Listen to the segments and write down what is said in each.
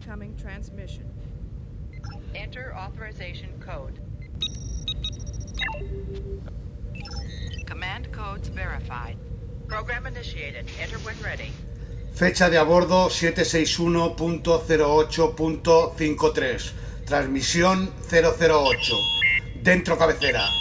incoming transmission. Enter authorization code. Command codes verified. Program initiated. Enter when ready. Fecha de a bordo 761.08.53. Transmisión 008. Dentro cabecera.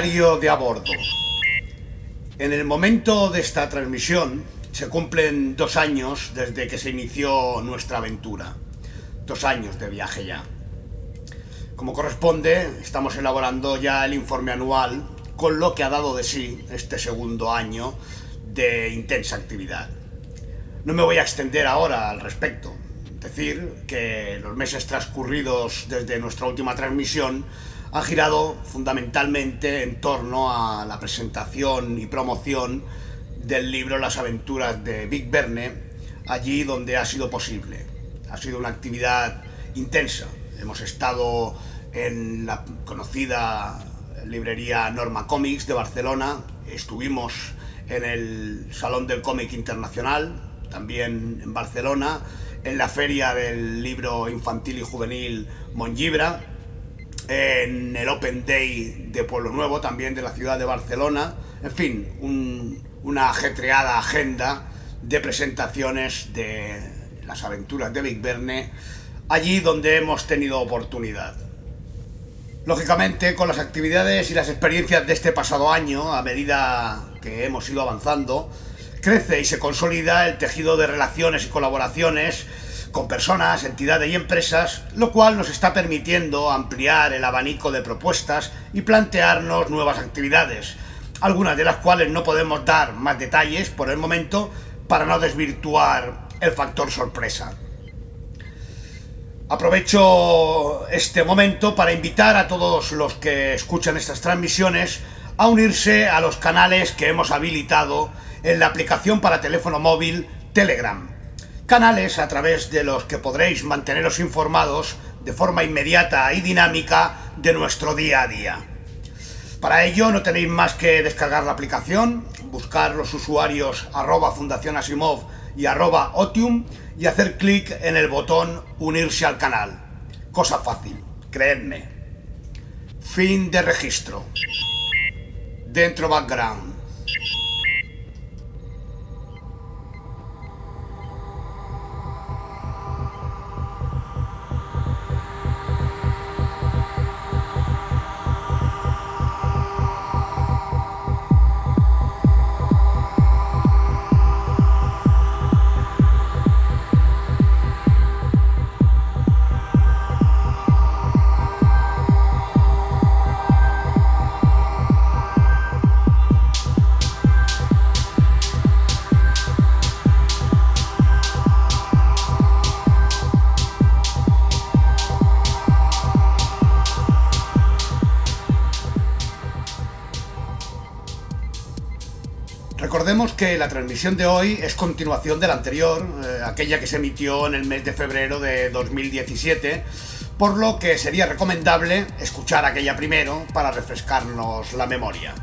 De a. En el momento de esta transmisión se cumplen dos años desde que se inició nuestra aventura. Dos años de viaje ya. Como corresponde, estamos elaborando ya el informe anual con lo que ha dado de sí este segundo año de intensa actividad. No me voy a extender ahora al respecto. Decir que los meses transcurridos desde nuestra última transmisión ha girado fundamentalmente en torno a la presentación y promoción del libro Las aventuras de Big Verne, allí donde ha sido posible. Ha sido una actividad intensa. Hemos estado en la conocida librería Norma Comics de Barcelona, estuvimos en el Salón del Cómic Internacional, también en Barcelona, en la Feria del Libro Infantil y Juvenil Mongibra, en el Open Day de Pueblo Nuevo, también de la ciudad de Barcelona. En fin, una ajetreada agenda de presentaciones de las aventuras de Big Verne, allí donde hemos tenido oportunidad. Lógicamente, con las actividades y las experiencias de este pasado año, a medida que hemos ido avanzando, crece y se consolida el tejido de relaciones y colaboraciones con personas, entidades y empresas, lo cual nos está permitiendo ampliar el abanico de propuestas y plantearnos nuevas actividades, algunas de las cuales no podemos dar más detalles por el momento para no desvirtuar el factor sorpresa. Aprovecho este momento para invitar a todos los que escuchan estas transmisiones a unirse a los canales que hemos habilitado en la aplicación para teléfono móvil Telegram canales a través de los que podréis manteneros informados de forma inmediata y dinámica de nuestro día a día. Para ello no tenéis más que descargar la aplicación, buscar los usuarios arroba Fundación Asimov y arroba Otium y hacer clic en el botón unirse al canal. Cosa fácil, creedme. Fin de registro. Dentro background. Que la transmisión de hoy es continuación de la anterior, eh, aquella que se emitió en el mes de febrero de 2017, por lo que sería recomendable escuchar aquella primero para refrescarnos la memoria.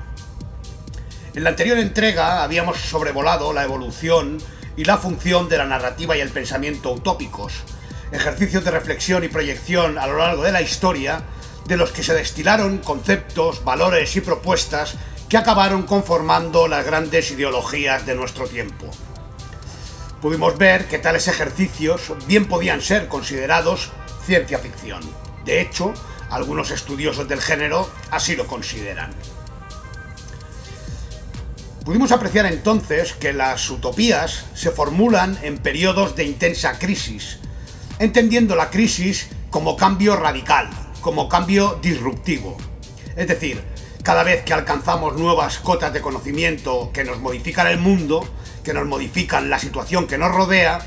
En la anterior entrega habíamos sobrevolado la evolución y la función de la narrativa y el pensamiento utópicos, ejercicios de reflexión y proyección a lo largo de la historia de los que se destilaron conceptos, valores y propuestas que acabaron conformando las grandes ideologías de nuestro tiempo. Pudimos ver que tales ejercicios bien podían ser considerados ciencia ficción. De hecho, algunos estudiosos del género así lo consideran. Pudimos apreciar entonces que las utopías se formulan en periodos de intensa crisis, entendiendo la crisis como cambio radical, como cambio disruptivo. Es decir, cada vez que alcanzamos nuevas cotas de conocimiento que nos modifican el mundo, que nos modifican la situación que nos rodea,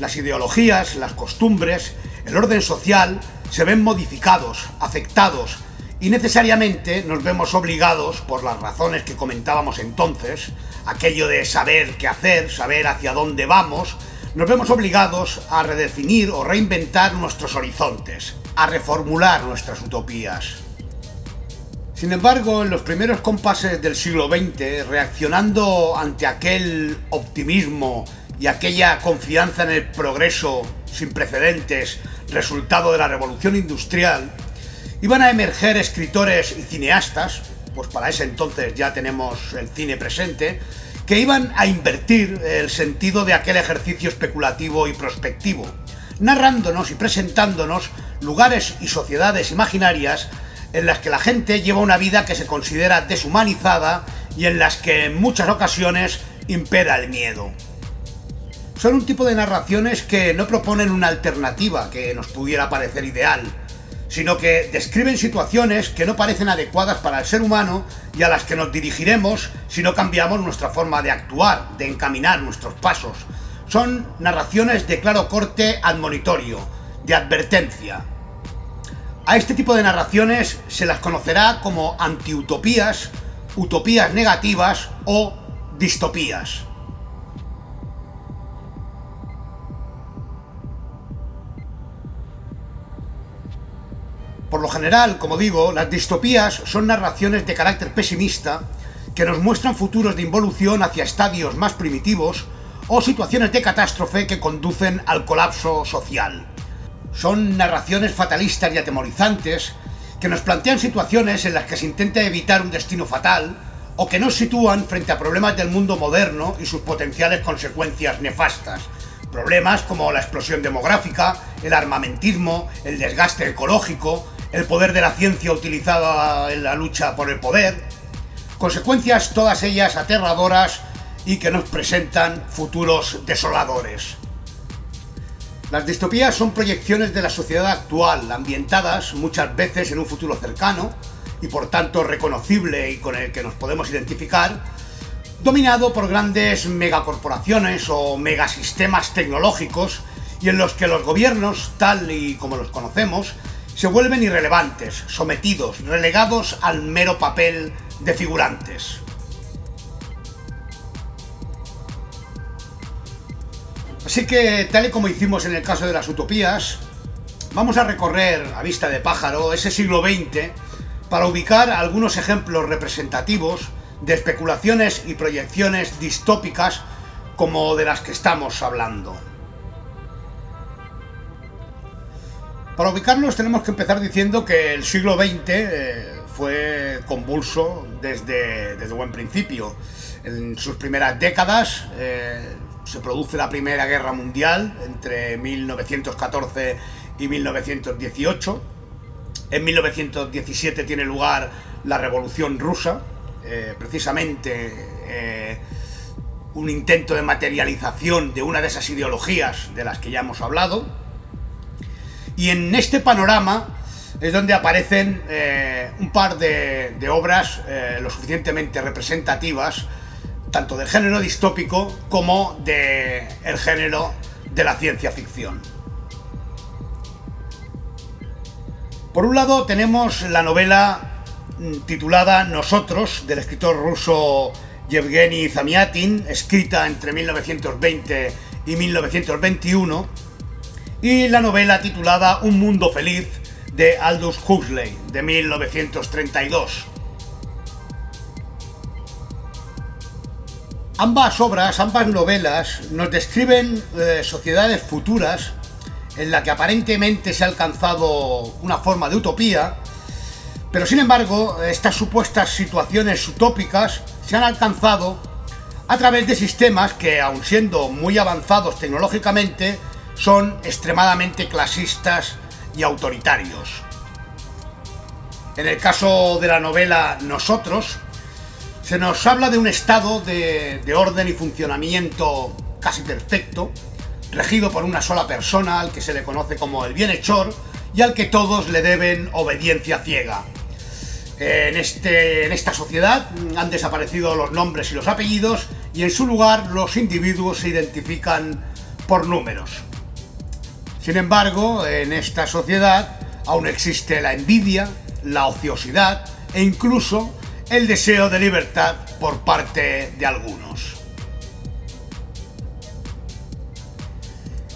las ideologías, las costumbres, el orden social se ven modificados, afectados y necesariamente nos vemos obligados, por las razones que comentábamos entonces, aquello de saber qué hacer, saber hacia dónde vamos, nos vemos obligados a redefinir o reinventar nuestros horizontes, a reformular nuestras utopías. Sin embargo, en los primeros compases del siglo XX, reaccionando ante aquel optimismo y aquella confianza en el progreso sin precedentes, resultado de la revolución industrial, iban a emerger escritores y cineastas, pues para ese entonces ya tenemos el cine presente, que iban a invertir el sentido de aquel ejercicio especulativo y prospectivo, narrándonos y presentándonos lugares y sociedades imaginarias en las que la gente lleva una vida que se considera deshumanizada y en las que en muchas ocasiones impera el miedo. Son un tipo de narraciones que no proponen una alternativa que nos pudiera parecer ideal, sino que describen situaciones que no parecen adecuadas para el ser humano y a las que nos dirigiremos si no cambiamos nuestra forma de actuar, de encaminar nuestros pasos. Son narraciones de claro corte admonitorio, de advertencia, a este tipo de narraciones se las conocerá como antiutopías, utopías negativas o distopías. Por lo general, como digo, las distopías son narraciones de carácter pesimista que nos muestran futuros de involución hacia estadios más primitivos o situaciones de catástrofe que conducen al colapso social. Son narraciones fatalistas y atemorizantes que nos plantean situaciones en las que se intenta evitar un destino fatal o que nos sitúan frente a problemas del mundo moderno y sus potenciales consecuencias nefastas. Problemas como la explosión demográfica, el armamentismo, el desgaste ecológico, el poder de la ciencia utilizada en la lucha por el poder. Consecuencias todas ellas aterradoras y que nos presentan futuros desoladores. Las distopías son proyecciones de la sociedad actual, ambientadas muchas veces en un futuro cercano y por tanto reconocible y con el que nos podemos identificar, dominado por grandes megacorporaciones o megasistemas tecnológicos y en los que los gobiernos, tal y como los conocemos, se vuelven irrelevantes, sometidos, relegados al mero papel de figurantes. Así que, tal y como hicimos en el caso de las utopías, vamos a recorrer a vista de pájaro ese siglo XX para ubicar algunos ejemplos representativos de especulaciones y proyecciones distópicas como de las que estamos hablando. Para ubicarlos tenemos que empezar diciendo que el siglo XX eh, fue convulso desde, desde buen principio. En sus primeras décadas, eh, se produce la Primera Guerra Mundial entre 1914 y 1918. En 1917 tiene lugar la Revolución Rusa, eh, precisamente eh, un intento de materialización de una de esas ideologías de las que ya hemos hablado. Y en este panorama es donde aparecen eh, un par de, de obras lo suficientemente representativas tanto del género distópico como del el género de la ciencia ficción. Por un lado tenemos la novela mm, titulada Nosotros, del escritor ruso Yevgeny Zamiatin, escrita entre 1920 y 1921, y la novela titulada Un mundo feliz, de Aldous Huxley, de 1932. Ambas obras, ambas novelas, nos describen eh, sociedades futuras en la que aparentemente se ha alcanzado una forma de utopía, pero sin embargo estas supuestas situaciones utópicas se han alcanzado a través de sistemas que, aun siendo muy avanzados tecnológicamente, son extremadamente clasistas y autoritarios. En el caso de la novela Nosotros, se nos habla de un estado de, orden y funcionamiento casi perfecto, regido por una sola persona al que se le conoce como el bienhechor y al que todos le deben obediencia ciega. En, este, en esta sociedad han desaparecido los nombres y los apellidos y en su lugar los individuos se identifican por números. Sin embargo, en esta sociedad aún existe la envidia, la ociosidad e incluso el deseo de libertad por parte de algunos.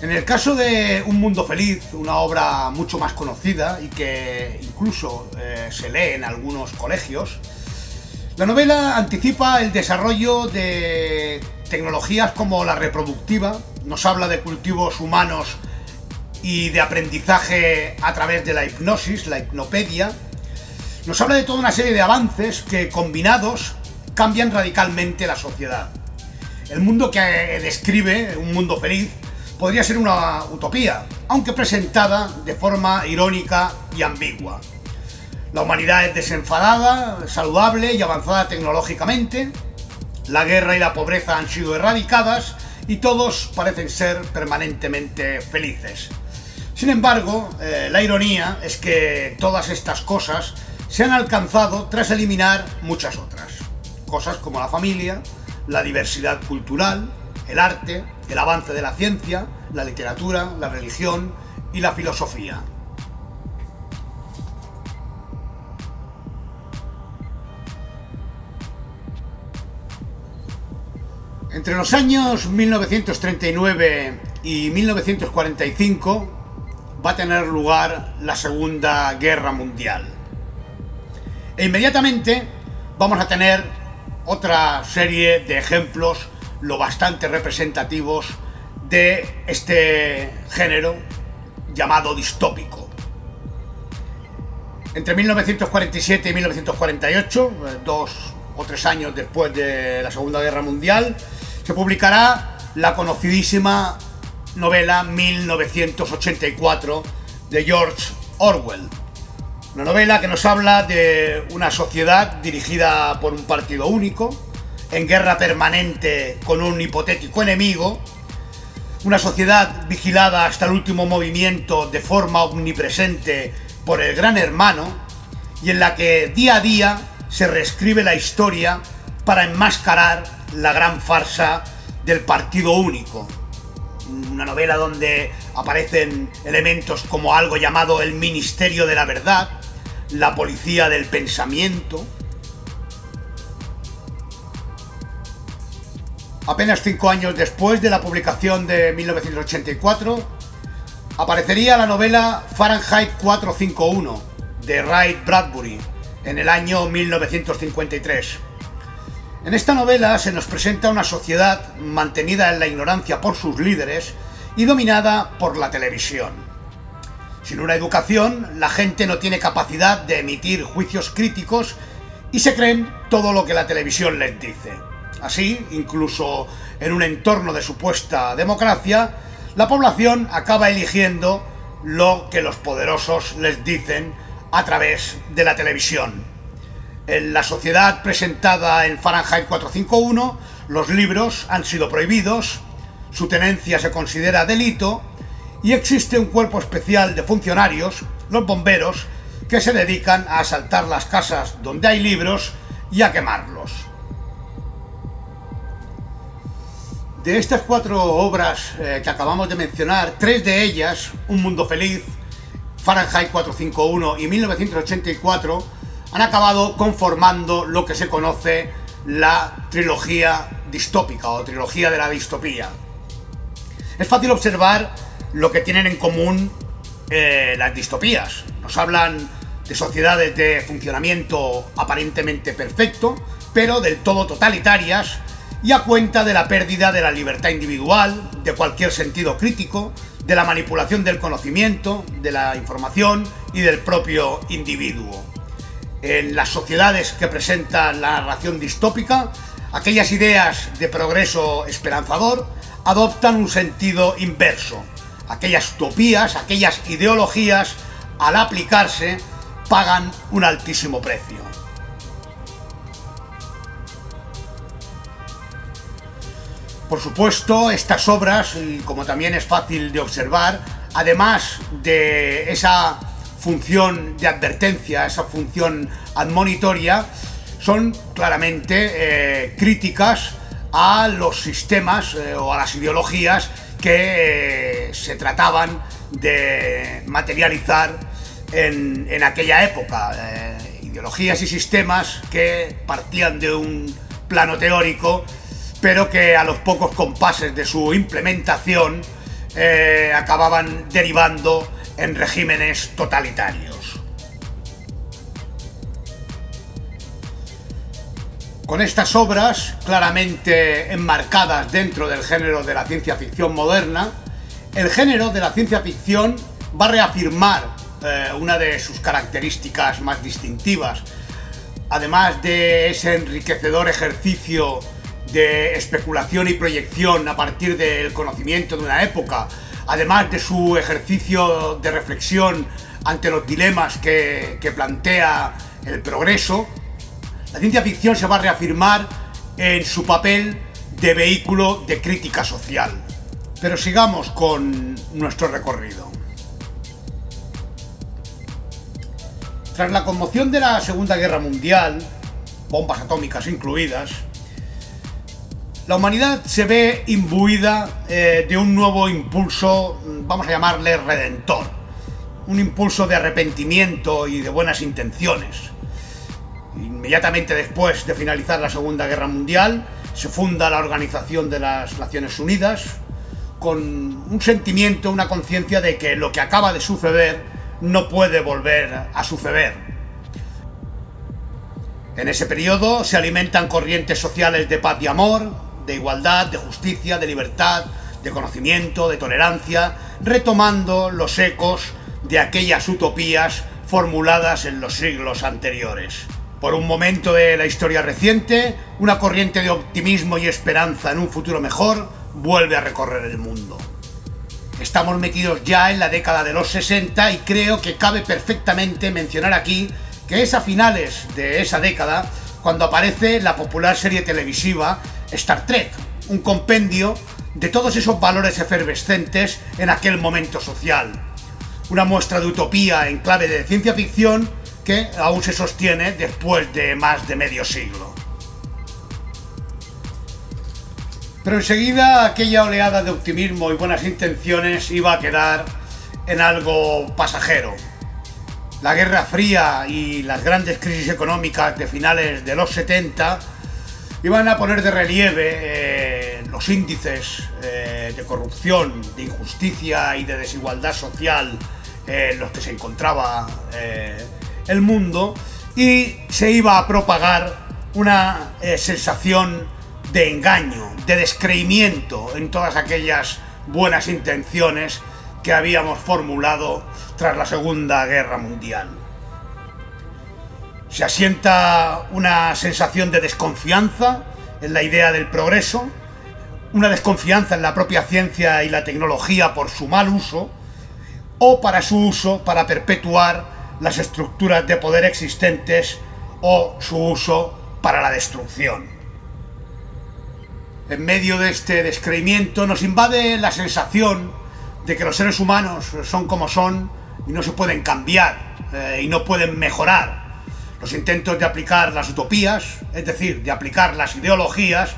En el caso de Un Mundo Feliz, una obra mucho más conocida y que incluso eh, se lee en algunos colegios, la novela anticipa el desarrollo de tecnologías como la reproductiva, nos habla de cultivos humanos y de aprendizaje a través de la hipnosis, la hipnopedia, nos habla de toda una serie de avances que combinados cambian radicalmente la sociedad. El mundo que describe, un mundo feliz, podría ser una utopía, aunque presentada de forma irónica y ambigua. La humanidad es desenfadada, saludable y avanzada tecnológicamente, la guerra y la pobreza han sido erradicadas y todos parecen ser permanentemente felices. Sin embargo, eh, la ironía es que todas estas cosas se han alcanzado tras eliminar muchas otras. Cosas como la familia, la diversidad cultural, el arte, el avance de la ciencia, la literatura, la religión y la filosofía. Entre los años 1939 y 1945 va a tener lugar la Segunda Guerra Mundial. E inmediatamente vamos a tener otra serie de ejemplos lo bastante representativos de este género llamado distópico. Entre 1947 y 1948, eh, dos o tres años después de la Segunda Guerra Mundial, se publicará la conocidísima novela 1984 de George Orwell, una novela que nos habla de una sociedad dirigida por un partido único, en guerra permanente con un hipotético enemigo, una sociedad vigilada hasta el último movimiento de forma omnipresente por el gran hermano, y en la que día a día se reescribe la historia para enmascarar la gran farsa del partido único. Una novela donde aparecen elementos como algo llamado el Ministerio de la Verdad, la policía del pensamiento. Apenas cinco años después de la publicación de 1984, aparecería la novela Fahrenheit 451 de Ray Bradbury en el año 1953. En esta novela se nos presenta una sociedad mantenida en la ignorancia por sus líderes y dominada por la televisión. Sin una educación, la gente no tiene capacidad de emitir juicios críticos y se creen todo lo que la televisión les dice. Así, incluso en un entorno de supuesta democracia, la población acaba eligiendo lo que los poderosos les dicen a través de la televisión. En la sociedad presentada en Fahrenheit 451, los libros han sido prohibidos, su tenencia se considera delito y existe un cuerpo especial de funcionarios, los bomberos, que se dedican a asaltar las casas donde hay libros y a quemarlos. De estas cuatro obras eh, que acabamos de mencionar, tres de ellas, Un Mundo Feliz, Fahrenheit 451 y 1984, han acabado conformando lo que se conoce la trilogía distópica o trilogía de la distopía. Es fácil observar lo que tienen en común eh, las distopías. Nos hablan de sociedades de funcionamiento aparentemente perfecto, pero del todo totalitarias y a cuenta de la pérdida de la libertad individual, de cualquier sentido crítico, de la manipulación del conocimiento, de la información y del propio individuo. En las sociedades que presentan la narración distópica, aquellas ideas de progreso esperanzador adoptan un sentido inverso. Aquellas utopías, aquellas ideologías, al aplicarse, pagan un altísimo precio. Por supuesto, estas obras, como también es fácil de observar, además de esa función de advertencia, esa función admonitoria, son claramente eh, críticas a los sistemas eh, o a las ideologías que eh, se trataban de materializar en, aquella época. ideologías y sistemas que partían de un plano teórico pero que a los pocos compases de su implementación eh, acababan derivando en regímenes totalitarios. Con estas obras, claramente enmarcadas dentro del género de la ciencia ficción moderna, el género de la ciencia ficción va a reafirmar eh, una de sus características más distintivas, además de ese enriquecedor ejercicio de especulación y proyección a partir del conocimiento de una época, además de su ejercicio de reflexión ante los dilemas que, plantea el progreso, la ciencia ficción se va a reafirmar en su papel de vehículo de crítica social. Pero sigamos con nuestro recorrido. Tras la conmoción de la Segunda Guerra Mundial, bombas atómicas incluidas, la humanidad se ve imbuida eh, de un nuevo impulso, vamos a llamarle redentor, un impulso de arrepentimiento y de buenas intenciones. Inmediatamente después de finalizar la Segunda Guerra Mundial, se funda la Organización de las Naciones Unidas con un sentimiento, una conciencia de que lo que acaba de suceder no puede volver a suceder. En ese periodo se alimentan corrientes sociales de paz y amor, de igualdad, de justicia, de libertad, de conocimiento, de tolerancia, retomando los ecos de aquellas utopías formuladas en los siglos anteriores. Por un momento de la historia reciente, una corriente de optimismo y esperanza en un futuro mejor vuelve a recorrer el mundo. Estamos metidos ya en la década de los 60 y creo que cabe perfectamente mencionar aquí que es a finales de esa década cuando aparece la popular serie televisiva Star Trek, un compendio de todos esos valores efervescentes en aquel momento social. Una muestra de utopía en clave de ciencia ficción que aún se sostiene después de más de medio siglo. Pero enseguida aquella oleada de optimismo y buenas intenciones iba a quedar en algo pasajero. La Guerra Fría y las grandes crisis económicas de finales de los 70 iban a poner de relieve eh, los índices eh, de corrupción, de injusticia y de desigualdad social en los que se encontraba eh, el mundo y se iba a propagar una sensación de engaño, de descreimiento en todas aquellas buenas intenciones que habíamos formulado tras la Segunda Guerra Mundial. Se asienta una sensación de desconfianza en la idea del progreso, una desconfianza en la propia ciencia y la tecnología por su mal uso, o para su uso para perpetuar las estructuras de poder existentes o su uso para la destrucción. En medio de este descreimiento nos invade la sensación de que los seres humanos son como son y no se pueden cambiar eh, y no pueden mejorar los intentos de aplicar las utopías, es decir, de aplicar las ideologías,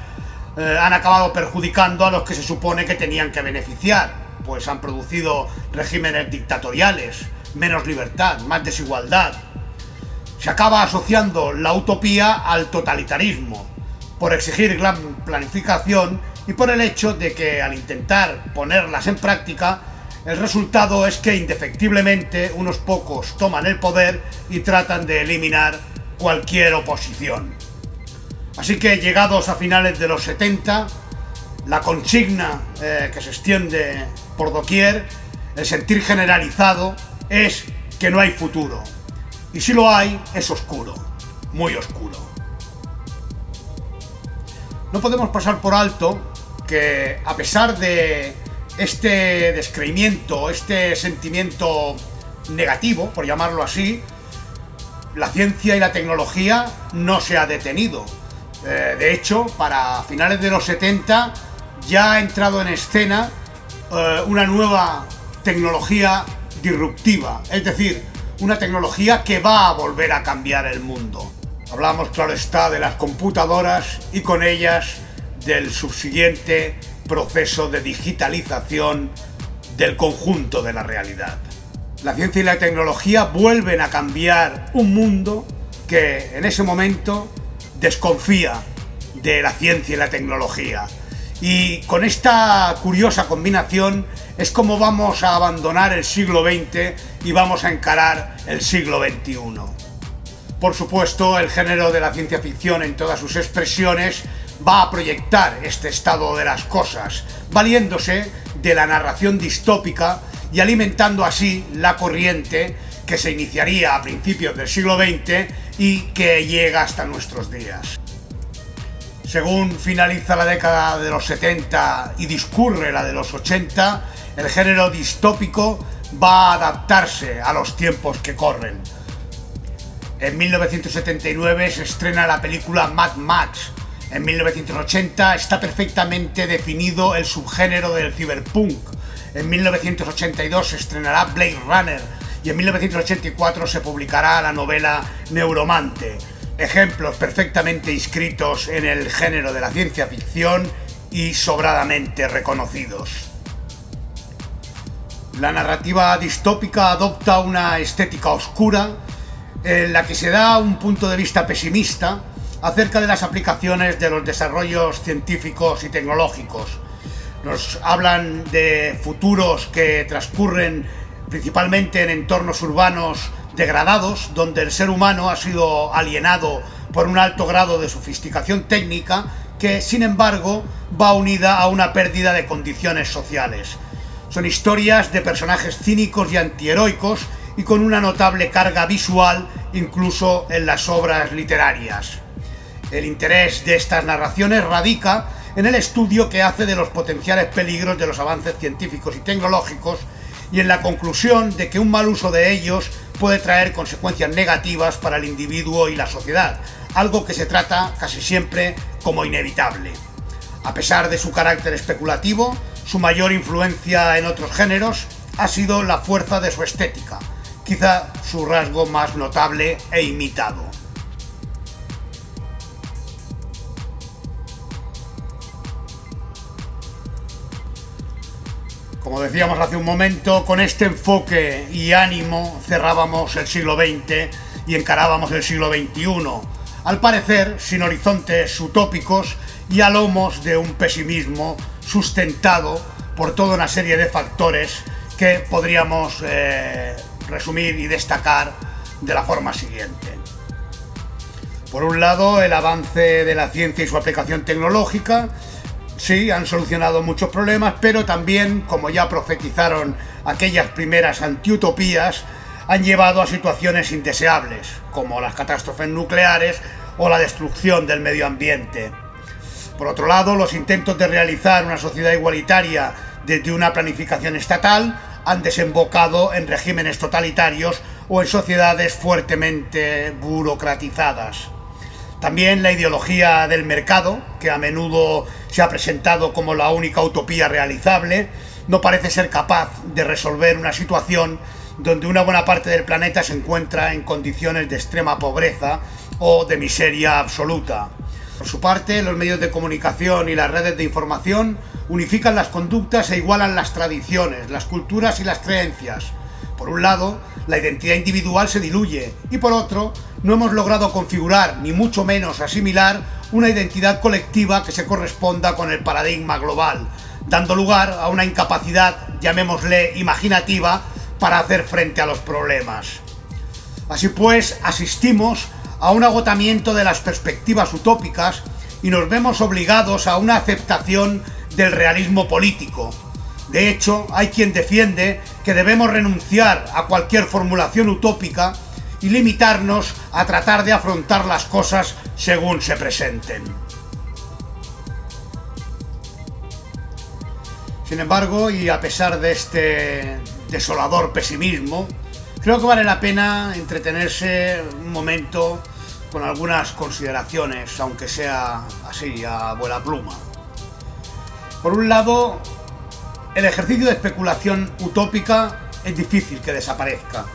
eh, han acabado perjudicando a los que se supone que tenían que beneficiar, pues han producido regímenes dictatoriales, menos libertad, más desigualdad. Se acaba asociando la utopía al totalitarismo, por exigir gran planificación y por el hecho de que al intentar ponerlas en práctica el resultado es que indefectiblemente unos pocos toman el poder y tratan de eliminar cualquier oposición. Así que llegados a finales de los 70, la consigna eh, que se extiende por doquier, el sentir generalizado, es que no hay futuro. Y si lo hay, es oscuro, muy oscuro. No podemos pasar por alto que a pesar de este descreimiento, este sentimiento negativo, por llamarlo así, la ciencia y la tecnología no se ha detenido. Eh, de hecho, para finales de los 70 ya ha entrado en escena eh, una nueva tecnología disruptiva, es decir, una tecnología que va a volver a cambiar el mundo. Hablamos, claro está, de las computadoras y con ellas del subsiguiente proceso de digitalización del conjunto de la realidad. La ciencia y la tecnología vuelven a cambiar un mundo que en ese momento desconfía de la ciencia y la tecnología. Y con esta curiosa combinación es como vamos a abandonar el siglo XX y vamos a encarar el siglo XXI. Por supuesto, el género de la ciencia ficción en todas sus expresiones va a proyectar este estado de las cosas, valiéndose de la narración distópica y alimentando así la corriente que se iniciaría a principios del siglo XX y que llega hasta nuestros días. Según finaliza la década de los 70 y discurre la de los 80, el género distópico va a adaptarse a los tiempos que corren. En 1979 se estrena la película Mad Max. En 1980 está perfectamente definido el subgénero del cyberpunk. En 1982 se estrenará Blade Runner y en 1984 se publicará la novela Neuromante. Ejemplos perfectamente inscritos en el género de la ciencia ficción y sobradamente reconocidos. La narrativa distópica adopta una estética oscura en la que se da un punto de vista pesimista acerca de las aplicaciones de los desarrollos científicos y tecnológicos. Nos hablan de futuros que transcurren principalmente en entornos urbanos degradados, donde el ser humano ha sido alienado por un alto grado de sofisticación técnica que, sin embargo, va unida a una pérdida de condiciones sociales. Son historias de personajes cínicos y antiheroicos y con una notable carga visual incluso en las obras literarias. El interés de estas narraciones radica en el estudio que hace de los potenciales peligros de los avances científicos y tecnológicos y en la conclusión de que un mal uso de ellos puede traer consecuencias negativas para el individuo y la sociedad, algo que se trata casi siempre como inevitable. A pesar de su carácter especulativo, su mayor influencia en otros géneros ha sido la fuerza de su estética, quizá su rasgo más notable e imitado. Como decíamos hace un momento, con este enfoque y ánimo cerrábamos el siglo XX y encarábamos el siglo XXI, al parecer sin horizontes utópicos y a lomos de un pesimismo sustentado por toda una serie de factores que podríamos eh, resumir y destacar de la forma siguiente. Por un lado, el avance de la ciencia y su aplicación tecnológica, sí, han solucionado muchos problemas, pero también, como ya profetizaron aquellas primeras antiutopías, han llevado a situaciones indeseables, como las catástrofes nucleares o la destrucción del medio ambiente. Por otro lado, los intentos de realizar una sociedad igualitaria desde una planificación estatal han desembocado en regímenes totalitarios o en sociedades fuertemente burocratizadas. También la ideología del mercado, que a menudo se ha presentado como la única utopía realizable, no parece ser capaz de resolver una situación donde una buena parte del planeta se encuentra en condiciones de extrema pobreza o de miseria absoluta. Por su parte, los medios de comunicación y las redes de información unifican las conductas e igualan las tradiciones, las culturas y las creencias. Por un lado, la identidad individual se diluye y por otro, no hemos logrado configurar, ni mucho menos asimilar, una identidad colectiva que se corresponda con el paradigma global, dando lugar a una incapacidad, llamémosle imaginativa, para hacer frente a los problemas. Así pues, asistimos a un agotamiento de las perspectivas utópicas y nos vemos obligados a una aceptación del realismo político. De hecho, hay quien defiende que debemos renunciar a cualquier formulación utópica y limitarnos a tratar de afrontar las cosas según se presenten. Sin embargo, y a pesar de este desolador pesimismo, creo que vale la pena entretenerse un momento con algunas consideraciones, aunque sea así, a buena pluma. Por un lado, el ejercicio de especulación utópica es difícil que desaparezca,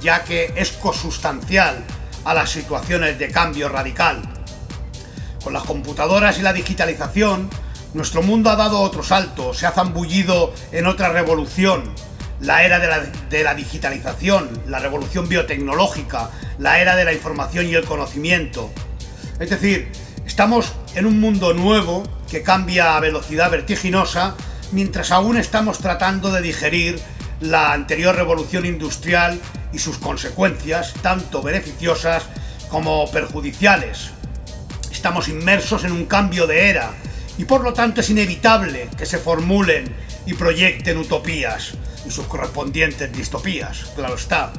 ya que es consustancial a las situaciones de cambio radical. Con las computadoras y la digitalización, nuestro mundo ha dado otro salto, se ha zambullido en otra revolución, la era de la, digitalización, la revolución biotecnológica, la era de la información y el conocimiento. Es decir, estamos en un mundo nuevo que cambia a velocidad vertiginosa mientras aún estamos tratando de digerir la anterior revolución industrial y sus consecuencias, tanto beneficiosas como perjudiciales. Estamos inmersos en un cambio de era y por lo tanto es inevitable que se formulen y proyecten utopías y sus correspondientes distopías, claro está.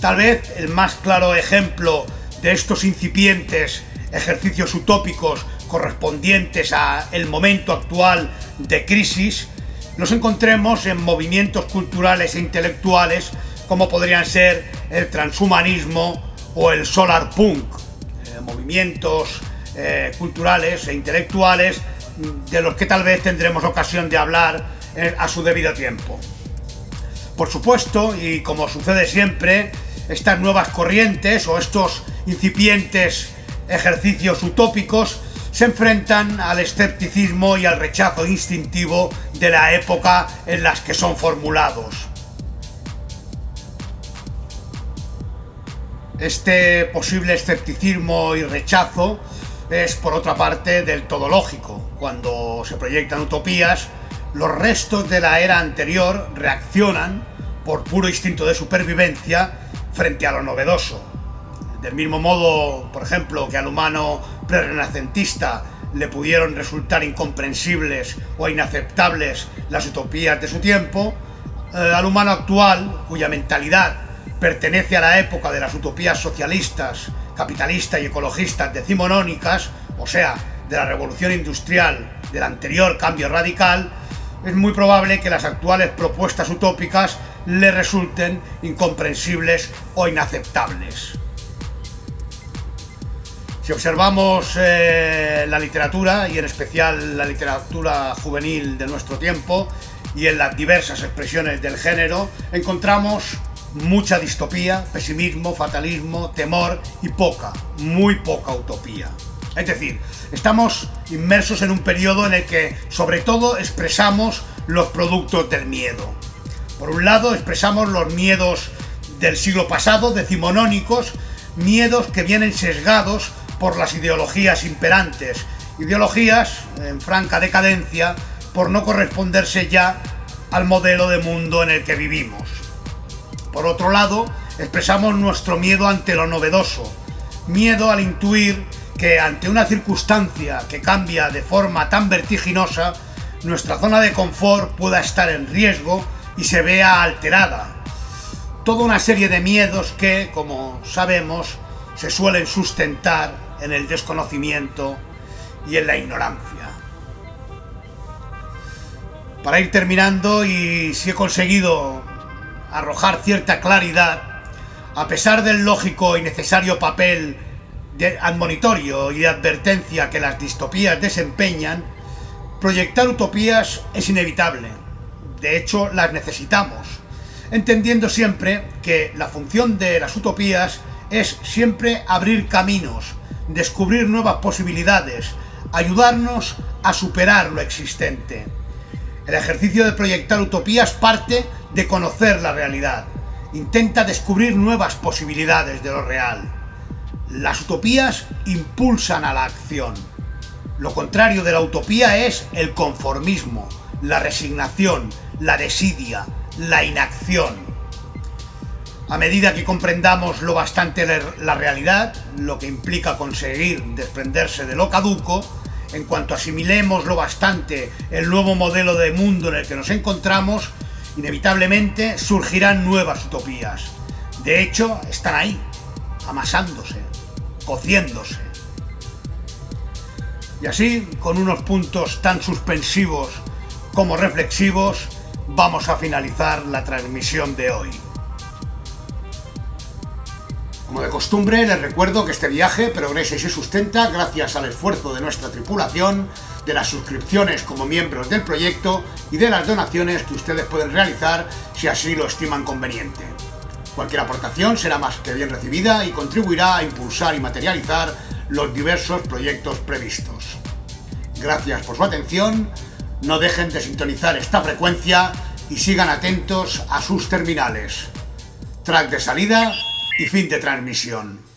Tal vez el más claro ejemplo de estos incipientes ejercicios utópicos correspondientes a el momento actual de crisis nos encontremos en movimientos culturales e intelectuales como podrían ser el transhumanismo o el solar punk, eh, movimientos eh, culturales e intelectuales de los que tal vez tendremos ocasión de hablar a su debido tiempo. Por supuesto, y como sucede siempre, estas nuevas corrientes o estos incipientes ejercicios utópicos se enfrentan al escepticismo y al rechazo instintivo de la época en las que son formulados. Este posible escepticismo y rechazo es, por otra parte, del todo lógico. Cuando se proyectan utopías, los restos de la era anterior reaccionan por puro instinto de supervivencia frente a lo novedoso. Del mismo modo, por ejemplo, que al humano prerenacentista le pudieron resultar incomprensibles o inaceptables las utopías de su tiempo, eh, al humano actual, cuya mentalidad pertenece a la época de las utopías socialistas, capitalistas y ecologistas decimonónicas, o sea, de la revolución industrial del anterior cambio radical, es muy probable que las actuales propuestas utópicas le resulten incomprensibles o inaceptables. Si observamos eh, la literatura, y en especial la literatura juvenil de nuestro tiempo, y en las diversas expresiones del género, encontramos mucha distopía, pesimismo, fatalismo, temor y poca, muy poca utopía. Es decir, estamos inmersos en un periodo en el que sobre todo expresamos los productos del miedo. Por un lado, expresamos los miedos del siglo pasado, decimonónicos, miedos que vienen sesgados por las ideologías imperantes, ideologías en franca decadencia por no corresponderse ya al modelo de mundo en el que vivimos. Por otro lado, expresamos nuestro miedo ante lo novedoso, miedo al intuir que ante una circunstancia que cambia de forma tan vertiginosa, nuestra zona de confort pueda estar en riesgo y se vea alterada. Toda una serie de miedos que, como sabemos, se suelen sustentar en el desconocimiento y en la ignorancia. Para ir terminando, y si he conseguido arrojar cierta claridad, a pesar del lógico y necesario papel de admonitorio y de advertencia que las distopías desempeñan, proyectar utopías es inevitable. De hecho, las necesitamos, entendiendo siempre que la función de las utopías es siempre abrir caminos, descubrir nuevas posibilidades, ayudarnos a superar lo existente. El ejercicio de proyectar utopías parte de conocer la realidad, intenta descubrir nuevas posibilidades de lo real. Las utopías impulsan a la acción. Lo contrario de la utopía es el conformismo, la resignación, la desidia, la inacción. A medida que comprendamos lo bastante la realidad, lo que implica conseguir desprenderse de lo caduco, en cuanto asimilemos lo bastante el nuevo modelo de mundo en el que nos encontramos, inevitablemente surgirán nuevas utopías. De hecho, están ahí, amasándose, cociéndose. Y así, con unos puntos tan suspensivos como reflexivos, vamos a finalizar la transmisión de hoy. Como de costumbre, les recuerdo que este viaje progresa y se sustenta gracias al esfuerzo de nuestra tripulación, de las suscripciones como miembros del proyecto y de las donaciones que ustedes pueden realizar si así lo estiman conveniente. Cualquier aportación será más que bien recibida y contribuirá a impulsar y materializar los diversos proyectos previstos. Gracias por su atención, no dejen de sintonizar esta frecuencia y sigan atentos a sus terminales. Track de salida y fin de transmisión.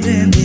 building